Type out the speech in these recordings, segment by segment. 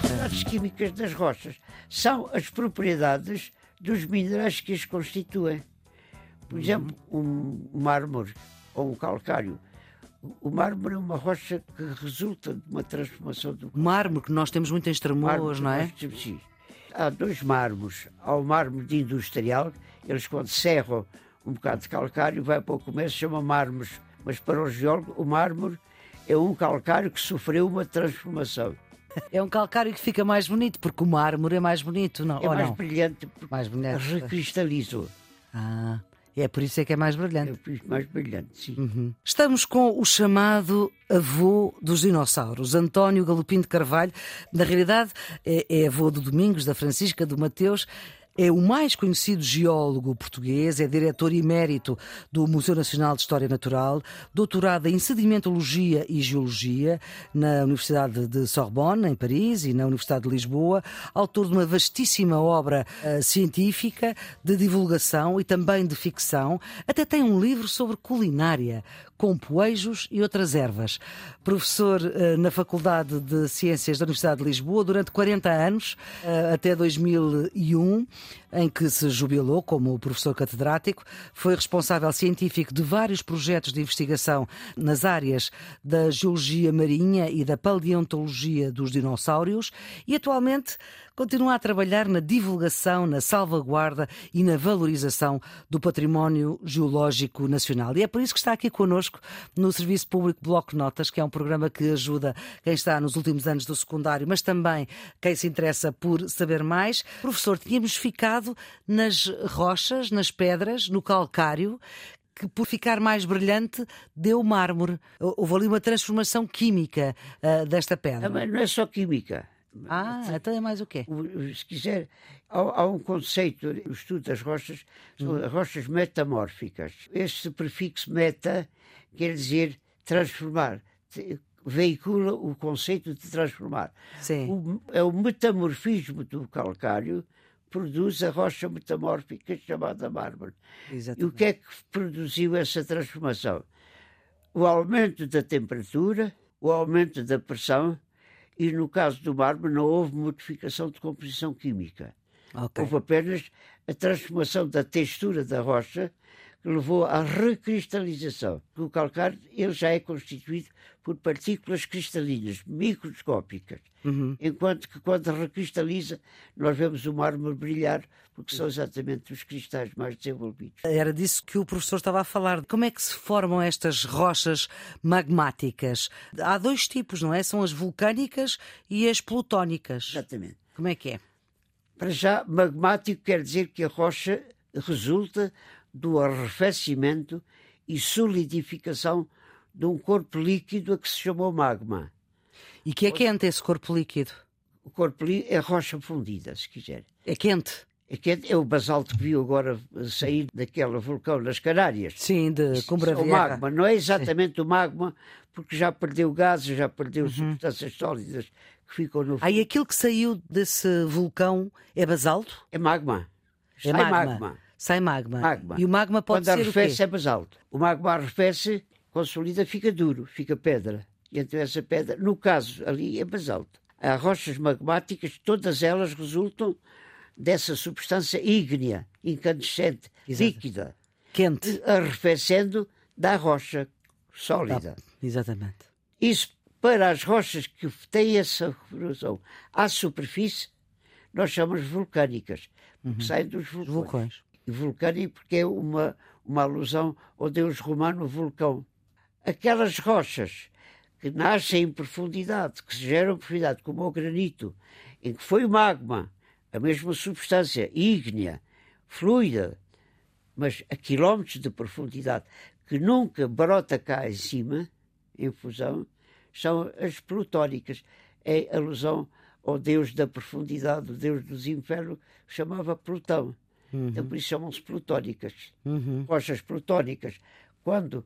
propriedades químicas das rochas são as propriedades dos minerais que as constituem. Por exemplo, um mármore ou um calcário. O mármore é uma rocha que resulta de uma transformação do. Mármore, que nós temos muito em Estremoas, não é? Sim. Há dois mármores. Há o mármore de industrial, eles quando serram um bocado de calcário, vai para o começo, chama mármores. Mas para o geólogo, o mármore é um calcário que sofreu uma transformação. É um calcário que fica mais bonito, porque o mármore é mais bonito, não? É mais não? brilhante, mais brilhante. recristalizou. Ah, é por isso é que é mais brilhante. É por isso mais brilhante, sim. Uhum. Estamos com o chamado avô dos dinossauros, António Galopim de Carvalho. Na realidade, é, é avô do Domingos, da Francisca, do Mateus. É o mais conhecido geólogo português, é diretor emérito do Museu Nacional de História Natural, doutorado em sedimentologia e geologia na Universidade de Sorbonne, em Paris, e na Universidade de Lisboa, autor de uma vastíssima obra uh, científica de divulgação e também de ficção. Até tem um livro sobre culinária, com poejos e outras ervas. Professor uh, na Faculdade de Ciências da Universidade de Lisboa durante 40 anos, uh, até 2001 em que se jubilou como professor catedrático, foi responsável científico de vários projetos de investigação nas áreas da geologia marinha e da paleontologia dos dinossauros e atualmente continua a trabalhar na divulgação, na salvaguarda e na valorização do património geológico nacional. E é por isso que está aqui connosco no Serviço Público Bloco Notas, que é um programa que ajuda quem está nos últimos anos do secundário, mas também quem se interessa por saber mais. Professor, tínhamos ficado nas rochas, nas pedras, no calcário, que por ficar mais brilhante deu mármore. Houve ali uma transformação química uh, desta pedra. Mas não é só química. Ah, então é mais o quê? Se quiser, há, há um conceito no estudo das rochas, hum. rochas metamórficas. Este prefixo meta quer dizer transformar, veicula o conceito de transformar. Sim. O, é o metamorfismo do calcário produz a rocha metamórfica chamada mármore. Exatamente. E o que é que produziu essa transformação? O aumento da temperatura, o aumento da pressão e, no caso do mármore, não houve modificação de composição química. Okay. Houve apenas a transformação da textura da rocha que levou à recristalização. O calcário ele já é constituído por partículas cristalinas, microscópicas, uhum. enquanto que quando recristaliza nós vemos o mármore brilhar porque são exatamente os cristais mais desenvolvidos. Era disso que o professor estava a falar. Como é que se formam estas rochas magmáticas? Há dois tipos, não é? São as vulcânicas e as plutónicas. Exatamente. Como é que é? Para já, magmático quer dizer que a rocha resulta do arrefecimento e solidificação de um corpo líquido a que se chamou magma. E que é quente esse corpo líquido? O corpo líquido é rocha fundida, se quiser. É quente? É quente. É o basalto que viu agora sair daquele vulcão nas Canárias. Sim, de Cumbra é o magma. Não é exatamente Sim. o magma, porque já perdeu gases, já perdeu uhum. substâncias sólidas que ficam no... Aí aquilo que saiu desse vulcão é basalto? É magma. É magma. magma. Sai magma. magma. E o magma pode Quando ser arrefece o quê? é basalto. O magma arrefece, consolida, fica duro, fica pedra. E então essa pedra, no caso ali, é basalto. As rochas magmáticas, todas elas resultam dessa substância ígnea, incandescente, Exato. líquida. Quente. Arrefecendo da rocha sólida. Ah, exatamente. Isso, para as rochas que têm essa corrosão à superfície, nós chamamos vulcânicas, uhum. que saem dos vulcões. vulcões vulcânico porque é uma, uma alusão ao deus romano vulcão. Aquelas rochas que nascem em profundidade, que se geram em profundidade, como o granito, em que foi o magma, a mesma substância ígnea, fluida, mas a quilómetros de profundidade, que nunca brota cá em cima, em fusão, são as plutónicas. É alusão ao deus da profundidade, o deus dos infernos, que chamava Plutão. Uhum. Então, por isso chamam-se plutónicas. Uhum. Rochas plutónicas, quando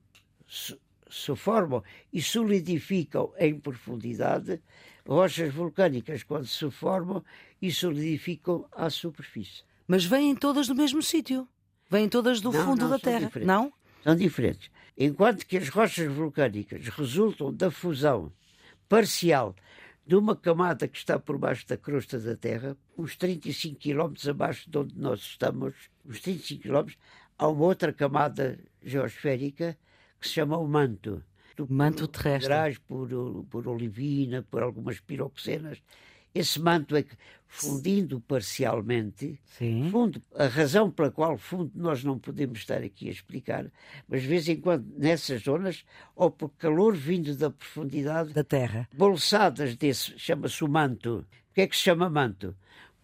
se, se, formam e solidificam em profundidade, rochas vulcânicas, quando se formam e solidificam à superfície. Mas vêm todas do mesmo sítio. Vêm todas do não, fundo não, da Terra, diferentes. não? São diferentes. Enquanto que as rochas vulcânicas resultam da fusão parcial de uma camada que está por baixo da crosta da Terra, uns 35 km abaixo de onde nós estamos, uns 35 km, há uma outra camada geosférica que se chama o manto. Manto terrestre. Por, por olivina, por algumas piroxenas. Esse manto é que, fundindo parcialmente, Sim. fundo, a razão pela qual fundo nós não podemos estar aqui a explicar, mas de vez em quando nessas zonas, ou por calor vindo da profundidade, da Terra, bolsadas desse, chama-se o manto. O que é que se chama manto?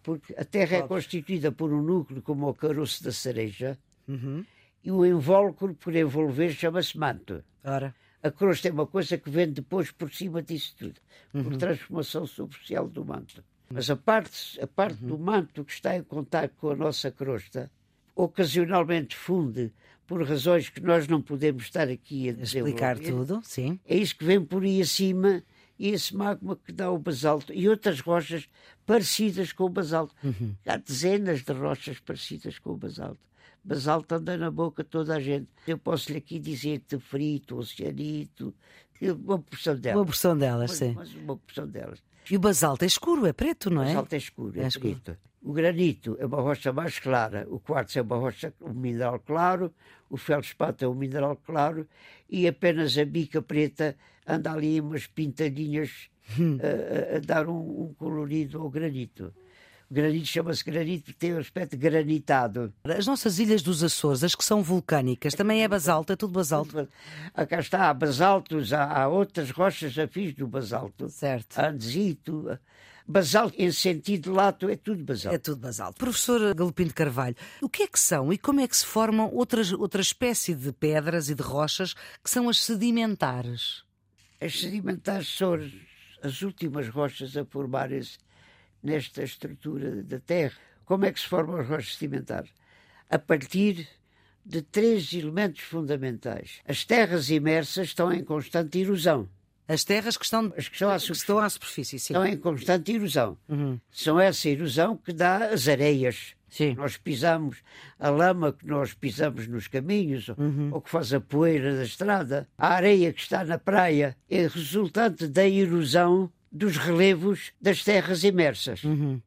Porque a Terra é constituída por um núcleo como o caroço da cereja uhum. e o invólucro por envolver chama-se manto. Ora. A crosta é uma coisa que vem depois por cima disso tudo, por uhum. transformação superficial do manto. Mas a parte, a parte uhum. do manto que está em contato com a nossa crosta, ocasionalmente funde por razões que nós não podemos estar aqui a explicar tudo, sim. É isso que vem por aí acima e esse magma que dá o basalto e outras rochas parecidas com o basalto. Uhum. Há dezenas de rochas parecidas com o basalto basalto anda na boca toda a gente. Eu posso lhe aqui dizer tefrito, oceanito, uma porção delas. Uma porção delas, mas, sim. Mas uma porção delas. E o basalto é escuro, é preto, não é? O basalto é escuro, é, é escuro. preto. O granito é uma rocha mais clara, o quartzo é uma rocha, um mineral claro, o feldspato é um mineral claro e apenas a bica preta anda ali umas pintadinhas hum. a, a, a, dar um, um colorido ao granito. Granito chama-se granito porque tem um aspecto granitado. As nossas ilhas dos Açores, as que são vulcânicas, também é basalto, é tudo basalto? Ah, cá está, há basaltos, há, há outras rochas afins do basalto. Certo. Andesito. Basalto, em sentido lato, é tudo basalto. É tudo basalto. Professor Galopim de Carvalho, o que é que são e como é que se formam outras, outra espécie de pedras e de rochas que são as sedimentares? As sedimentares são as últimas rochas a formarem-se nesta estrutura da Terra. Como é que se formam as rochas sedimentares? A partir de três elementos fundamentais. As terras imersas estão em constante erosão. As terras que estão, As que estão, à, que estão à superfície, sim. Estão em constante erosão. Uhum. São essa erosão que dá as areias. Sim. Nós pisamos a lama que nós pisamos nos caminhos, uhum. ou que faz a poeira da estrada. A areia que está na praia é resultante da erosão dos relevos das terras imersas. Uhum.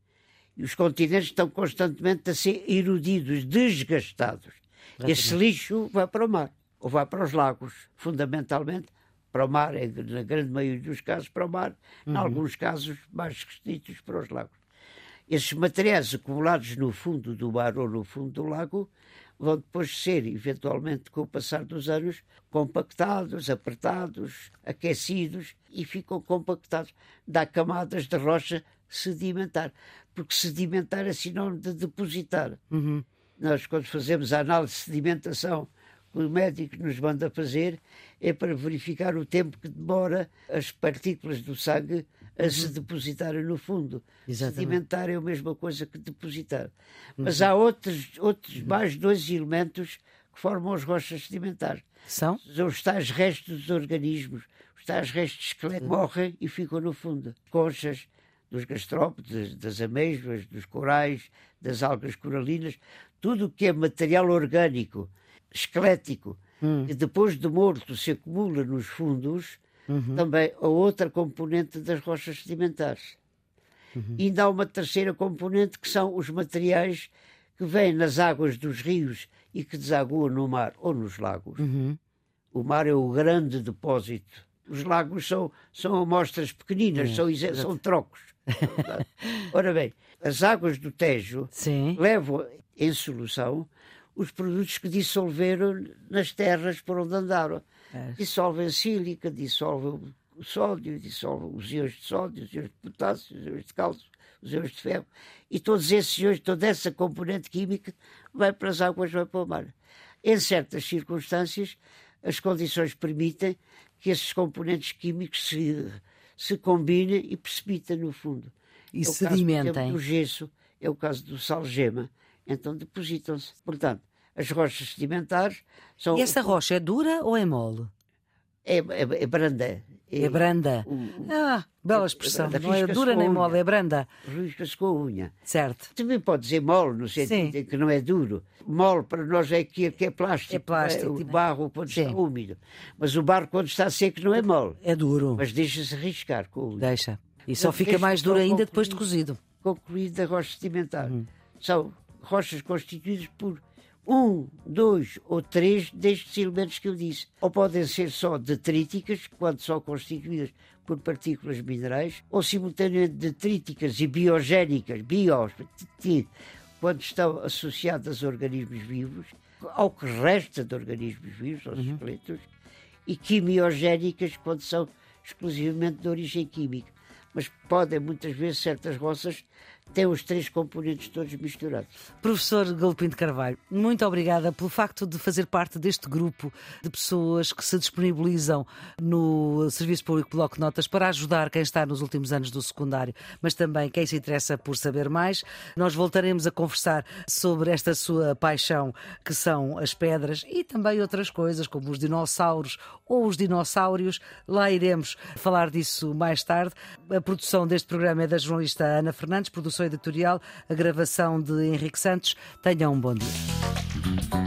E os continentes estão constantemente a ser erodidos, desgastados. Exatamente. Esse lixo vai para o mar, ou vai para os lagos, fundamentalmente para o mar, na grande maioria dos casos para o mar, uhum. em alguns casos mais restritos para os lagos. Esses materiais acumulados no fundo do mar ou no fundo do lago vão depois ser, eventualmente, com o passar dos anos, compactados, apertados, aquecidos e ficam compactados. Dá camadas de rocha sedimentar, porque sedimentar é sinónimo de depositar. Uhum. Nós, quando fazemos a análise de sedimentação o médico nos manda fazer, é para verificar o tempo que demora as partículas do sangue a uhum. se depositarem no fundo. Exatamente. Sedimentar é a mesma coisa que depositar. Mas há outros, outros Uhum. mais dois elementos que formam as rochas sedimentares. São? São os tais restos dos organismos, os tais restos esqueleto morrem e ficam no fundo. Conchas dos gastrópodes, das amêijoas, dos corais, das algas coralinas, tudo o que é material orgânico, esquelético, Hum. que depois de morto se acumula nos fundos, Uhum. também a outra componente das rochas sedimentares. Uhum. E ainda há uma terceira componente que são os materiais que vêm nas águas dos rios e que desaguam no mar ou nos lagos. Uhum. O mar é o grande depósito. Os lagos são, são amostras pequeninas, são, exe- são trocos. Ora bem, as águas do Tejo Sim. levam em solução os produtos que dissolveram nas terras por onde andaram. É. Dissolvem sílica, dissolvem o sódio, dissolvem os íons de sódio, os íons de potássio, os íons de cálcio, os íons de ferro. E todos esses íons, toda essa componente química vai para as águas, vai para o mar. Em certas circunstâncias, as condições permitem que esses componentes químicos se, se combinem e precipitem no fundo. E É o caso, exemplo, sedimentem. do gesso, é o caso do salgema. Então depositam-se. Portanto, as rochas sedimentares são. E essa rocha é dura ou é mole? É, é, é branda. É, é branda. ah, bela expressão. Não é dura nem mole, é branda. Risca-se com a unha. Certo. Também pode dizer mole, no sentido Sim. que não é duro. Mole para nós é aquilo que é plástico. É plástico. É, o barro quando Sim. está úmido. Mas o barro quando está seco não é mole. É duro. Mas deixa-se riscar com a unha. Deixa. E só fica mais duro ainda depois de cozido. Concluído da rocha sedimentar. Hum. São rochas constituídas por um, dois ou três destes elementos que eu disse. Ou podem ser só detríticas, quando são constituídas por partículas minerais, ou simultaneamente detríticas e biogénicas, bios, quando estão associadas a organismos vivos, ao que resta de organismos vivos, aos uhum. esqueletos, e quimiogénicas, quando são exclusivamente de origem química. Mas podem, muitas vezes, certas roças tem os três componentes todos misturados. Professor Galopim de Carvalho, muito obrigada pelo facto de fazer parte deste grupo de pessoas que se disponibilizam no Serviço Público Bloco de Notas para ajudar quem está nos últimos anos do secundário, mas também quem se interessa por saber mais. Nós voltaremos a conversar sobre esta sua paixão, que são as pedras e também outras coisas, como os dinossauros ou os dinossauros. Lá iremos falar disso mais tarde. A produção deste programa é da jornalista Ana Fernandes, produção editorial, a gravação de Henrique Santos. Tenham um bom dia.